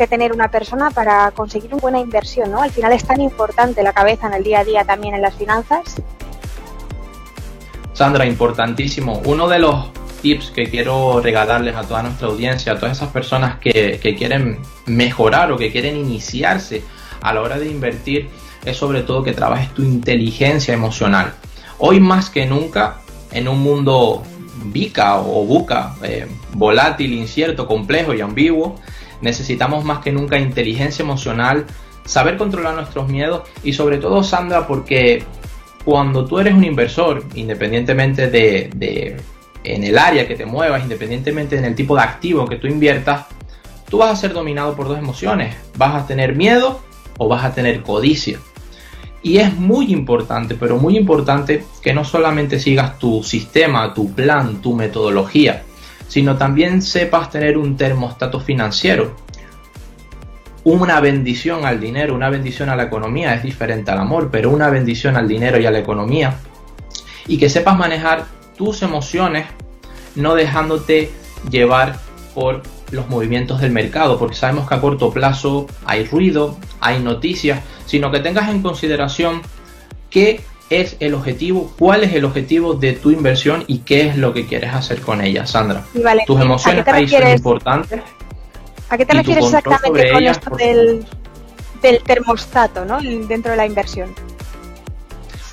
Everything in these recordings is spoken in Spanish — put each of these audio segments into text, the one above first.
que tener una persona para conseguir una buena inversión, ¿no? Al final es tan importante la cabeza en el día a día también en las finanzas. Sandra, importantísimo. Uno de los tips que quiero regalarles a toda nuestra audiencia, a todas esas personas que, quieren mejorar o que quieren iniciarse a la hora de invertir, es sobre todo que trabajes tu inteligencia emocional. Hoy más que nunca, en un mundo bica o buca, eh, volátil, incierto, complejo y ambiguo, necesitamos más que nunca inteligencia emocional, saber controlar nuestros miedos y sobre todo, Sandra, porque cuando tú eres un inversor, independientemente de, en el área que te muevas, independientemente en el tipo de activo que tú inviertas, tú vas a ser dominado por dos emociones. Vas a tener miedo o vas a tener codicia. Y es muy importante, pero muy importante que no solamente sigas tu sistema, tu plan, tu metodología, sino también sepas tener un termostato financiero. Una bendición al dinero, una bendición a la economía es diferente al amor, pero una bendición al dinero y a la economía. Y que sepas manejar tus emociones no dejándote llevar por los movimientos del mercado, porque sabemos que a corto plazo hay ruido, hay noticias, sino que tengas en consideración qué es el objetivo, cuál es el objetivo de tu inversión y qué es lo que quieres hacer con ella, Sandra. Tus emociones ahí son importantes. ¿A qué te refieres exactamente con esto del, termostato ¿no? dentro de la inversión?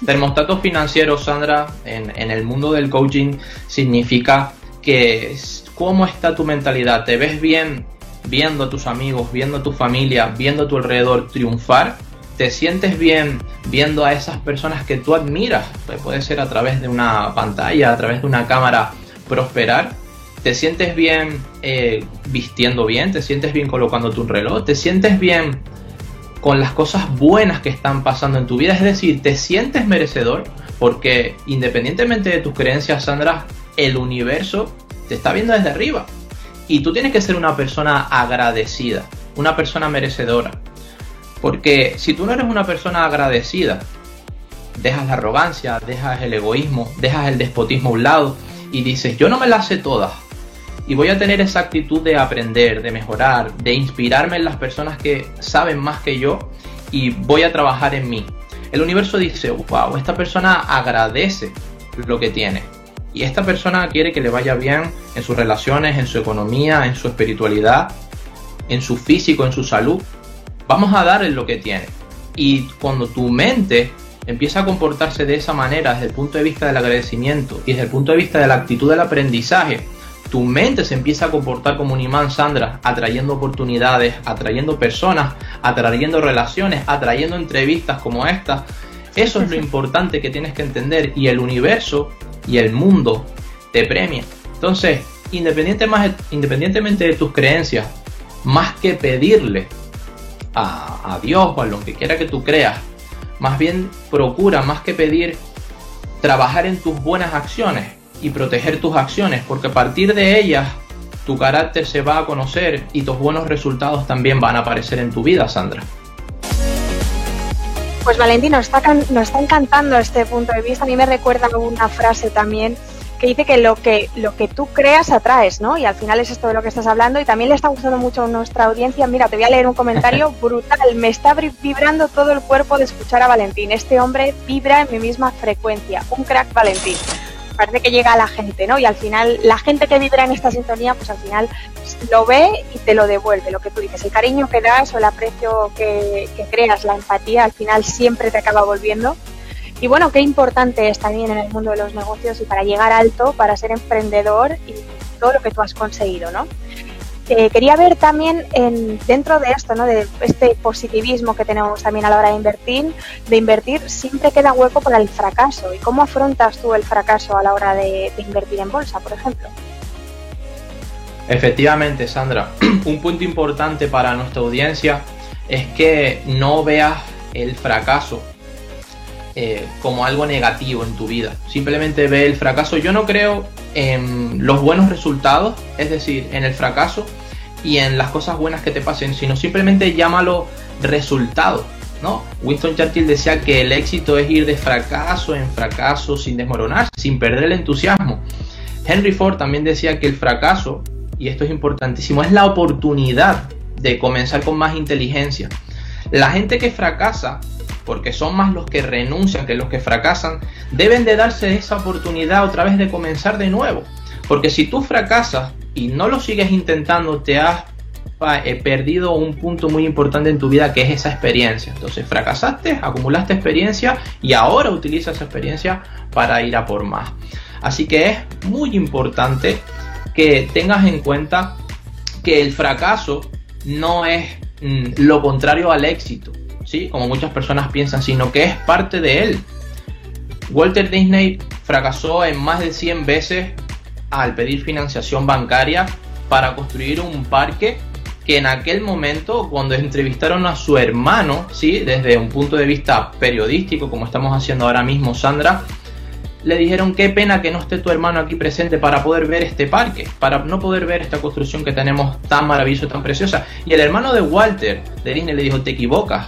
Termostato financiero, Sandra, en, en el mundo del coaching significa que cómo está tu mentalidad. ¿Te ves bien viendo a tus amigos, viendo a tu familia, viendo a tu alrededor triunfar? ¿Te sientes bien viendo a esas personas que tú admiras? Pues puede ser a través de una pantalla, a través de una cámara, prosperar. ¿Te sientes bien eh, vistiendo bien? ¿Te sientes bien colocando tu reloj? ¿Te sientes bien con las cosas buenas que están pasando en tu vida? Es decir, ¿te sientes merecedor? Porque independientemente de tus creencias, Sandra, el universo te está viendo desde arriba. Y tú tienes que ser una persona agradecida, una persona merecedora. Porque si tú no eres una persona agradecida, dejas la arrogancia, dejas el egoísmo, dejas el despotismo a un lado y dices, yo no me las sé todas. Y voy a tener esa actitud de aprender, de mejorar, de inspirarme en las personas que saben más que yo y voy a trabajar en mí. El universo dice, wow, esta persona agradece lo que tiene y esta persona quiere que le vaya bien en sus relaciones, en su economía, en su espiritualidad, en su físico, en su salud, vamos a darle lo que tiene. Y cuando tu mente empieza a comportarse de esa manera desde el punto de vista del agradecimiento y desde el punto de vista de la actitud del aprendizaje, tu mente se empieza a comportar como un imán, Sandra, atrayendo oportunidades, atrayendo personas, atrayendo relaciones, atrayendo entrevistas como esta. Eso es lo importante que tienes que entender y el universo y el mundo te premia. Entonces, independientemente de tus creencias, más que pedirle a, Dios o a lo que quiera que tú creas, más bien procura, más que pedir, trabajar en tus buenas acciones y proteger tus acciones, porque a partir de ellas tu carácter se va a conocer y tus buenos resultados también van a aparecer en tu vida, Sandra. Pues Valentín, nos está, nos está encantando este punto de vista. A mí me recuerda una frase también que dice que lo que lo que tú creas atraes, ¿no? Y al final es esto de lo que estás hablando y también le está gustando mucho a nuestra audiencia. Mira, te voy a leer un comentario brutal. Me está vibrando todo el cuerpo de escuchar a Valentín. Este hombre vibra en mi misma frecuencia. Un crack Valentín parece que llega a la gente, ¿no? Y al final, la gente que vibra en esta sintonía, pues al final lo ve y te lo devuelve, lo que tú dices. El cariño que das o el aprecio que, creas, la empatía, al final siempre te acaba volviendo. Y bueno, qué importante es también en el mundo de los negocios y para llegar alto, para ser emprendedor y todo lo que tú has conseguido, ¿no? Eh, quería ver también en, dentro de esto, ¿no? de este positivismo que tenemos también a la hora de invertir, de invertir siempre queda hueco para el fracaso. ¿Y cómo afrontas tú el fracaso a la hora de, invertir en bolsa, por ejemplo? Efectivamente, Sandra, un punto importante para nuestra audiencia es que no veas el fracaso eh, como algo negativo en tu vida. Simplemente ve el fracaso. Yo no creo en los buenos resultados, es decir, en el fracaso y en las cosas buenas que te pasen, sino simplemente llámalo resultado. ¿no? Winston Churchill decía que el éxito es ir de fracaso en fracaso sin desmoronar, sin perder el entusiasmo. Henry Ford también decía que el fracaso, y esto es importantísimo, es la oportunidad de comenzar con más inteligencia. La gente que fracasa, porque son más los que renuncian que los que fracasan, deben de darse esa oportunidad otra vez de comenzar de nuevo. Porque si tú fracasas y no lo sigues intentando, te has he perdido un punto muy importante en tu vida que es esa experiencia. Entonces fracasaste, acumulaste experiencia y ahora utilizas esa experiencia para ir a por más. Así que es muy importante que tengas en cuenta que el fracaso no es mm, lo contrario al éxito, ¿sí? como muchas personas piensan, sino que es parte de él. Walter Disney fracasó en más de 100 veces al pedir financiación bancaria para construir un parque que en aquel momento, cuando entrevistaron a su hermano, ¿sí? desde un punto de vista periodístico, como estamos haciendo ahora mismo, Sandra, le dijeron qué pena que no esté tu hermano aquí presente para poder ver este parque, para no poder ver esta construcción que tenemos tan maravillosa, tan preciosa. Y el hermano de Walter, de Disney, le dijo, te equivocas.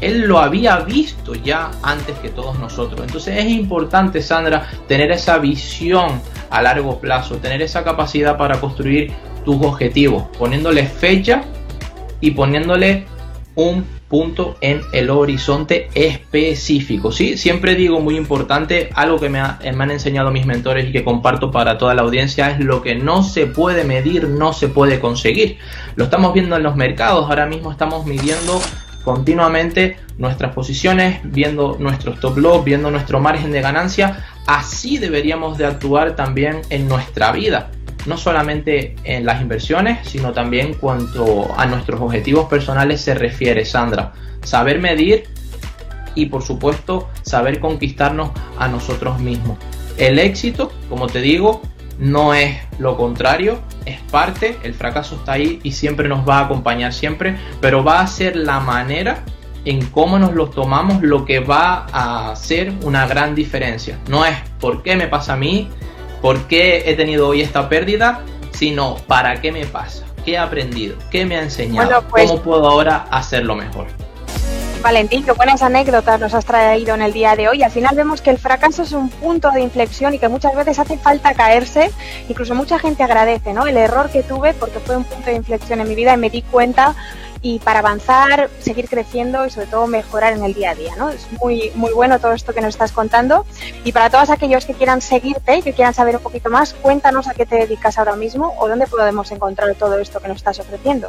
Él lo había visto ya antes que todos nosotros. Entonces es importante, Sandra, tener esa visión a largo plazo, tener esa capacidad para construir tus objetivos, poniéndole fecha y poniéndole un punto en el horizonte específico. ¿sí? Siempre digo, muy importante, algo que me, me, han enseñado mis mentores y que comparto para toda la audiencia es lo que no se puede medir, no se puede conseguir. Lo estamos viendo en los mercados, ahora mismo estamos midiendo continuamente nuestras posiciones, viendo nuestros stop loss, viendo nuestro margen de ganancia. Así deberíamos de actuar también en nuestra vida no solamente en las inversiones, sino también cuanto a nuestros objetivos personales se refiere, Sandra. Saber medir y por supuesto saber conquistarnos a nosotros mismos. El éxito, como te digo, no es lo contrario, es parte, el fracaso está ahí y siempre nos va a acompañar siempre, pero va a ser la manera en cómo nos lo tomamos lo que va a hacer una gran diferencia. No es por qué me pasa a mí, por qué he tenido hoy esta pérdida, sino para qué me pasa, qué he aprendido, qué me ha enseñado, pues cómo puedo ahora hacerlo mejor. Valentín, qué buenas anécdotas nos has traído en el día de hoy. Al final vemos que el fracaso es un punto de inflexión y que muchas veces hace falta caerse. Incluso mucha gente agradece ¿no? el error que tuve porque fue un punto de inflexión en mi vida y me di cuenta y para avanzar, seguir creciendo y sobre todo mejorar en el día a día. ¿no? Es muy, muy bueno todo esto que nos estás contando. Y para todos aquellos que quieran seguirte y que quieran saber un poquito más, cuéntanos a qué te dedicas ahora mismo o dónde podemos encontrar todo esto que nos estás ofreciendo.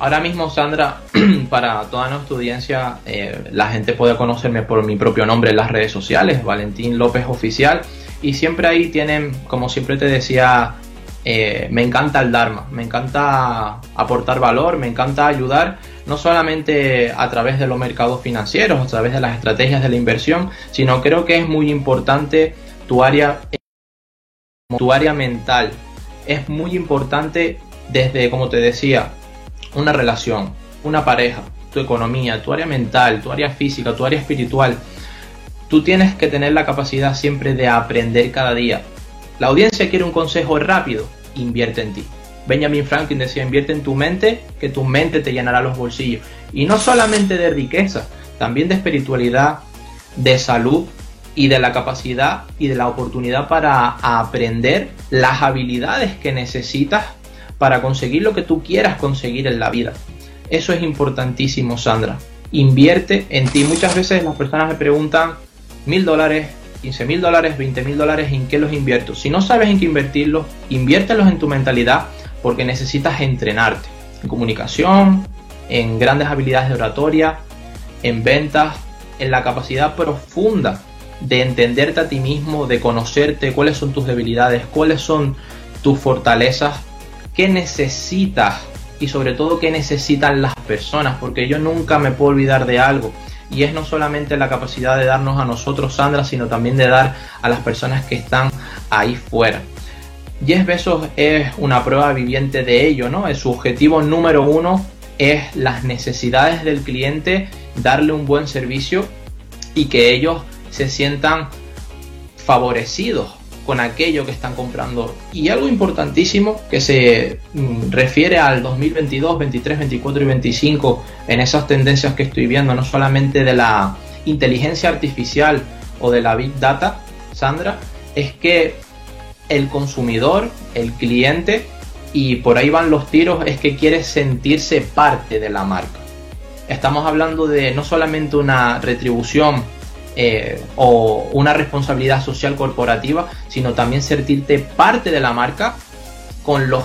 Ahora mismo, Sandra, para toda nuestra audiencia, eh, la gente puede conocerme por mi propio nombre en las redes sociales, Valentín López Oficial, y siempre ahí tienen, como siempre te decía, eh, me encanta el Dharma, me encanta aportar valor, me encanta ayudar, no solamente a través de los mercados financieros, a través de las estrategias de la inversión, sino creo que es muy importante tu área, tu área mental. Es muy importante desde, como te decía, una relación, una pareja, tu economía, tu área mental, tu área física, tu área espiritual. Tú tienes que tener la capacidad siempre de aprender cada día. La audiencia quiere un consejo rápido, invierte en ti. Benjamin Franklin decía, invierte en tu mente, que tu mente te llenará los bolsillos. Y no solamente de riqueza, también de espiritualidad, de salud y de la capacidad y de la oportunidad para aprender las habilidades que necesitas para conseguir lo que tú quieras conseguir en la vida. Eso es importantísimo, Sandra. Invierte en ti. Muchas veces las personas me preguntan mil dólares, 15 mil dólares, 20 mil dólares, ¿en qué los invierto? Si no sabes en qué invertirlos, inviértelos en tu mentalidad porque necesitas entrenarte en comunicación, en grandes habilidades de oratoria, en ventas, en la capacidad profunda de entenderte a ti mismo, de conocerte, cuáles son tus debilidades, cuáles son tus fortalezas qué necesitas y sobre todo qué necesitan las personas, porque yo nunca me puedo olvidar de algo. Y es no solamente la capacidad de darnos a nosotros, Sandra, sino también de dar a las personas que están ahí fuera. Jeff Bezos es una prueba viviente de ello, ¿no? Su objetivo número uno es las necesidades del cliente, darle un buen servicio y que ellos se sientan favorecidos con aquello que están comprando. Y algo importantísimo que se mm, refiere al 2022, 23, 24 y 25 en esas tendencias que estoy viendo, no solamente de la inteligencia artificial o de la big data, Sandra, es que el consumidor, el cliente, y por ahí van los tiros, es que quiere sentirse parte de la marca. Estamos hablando de no solamente una retribución eh, o una responsabilidad social corporativa, sino también sentirte parte de la marca con los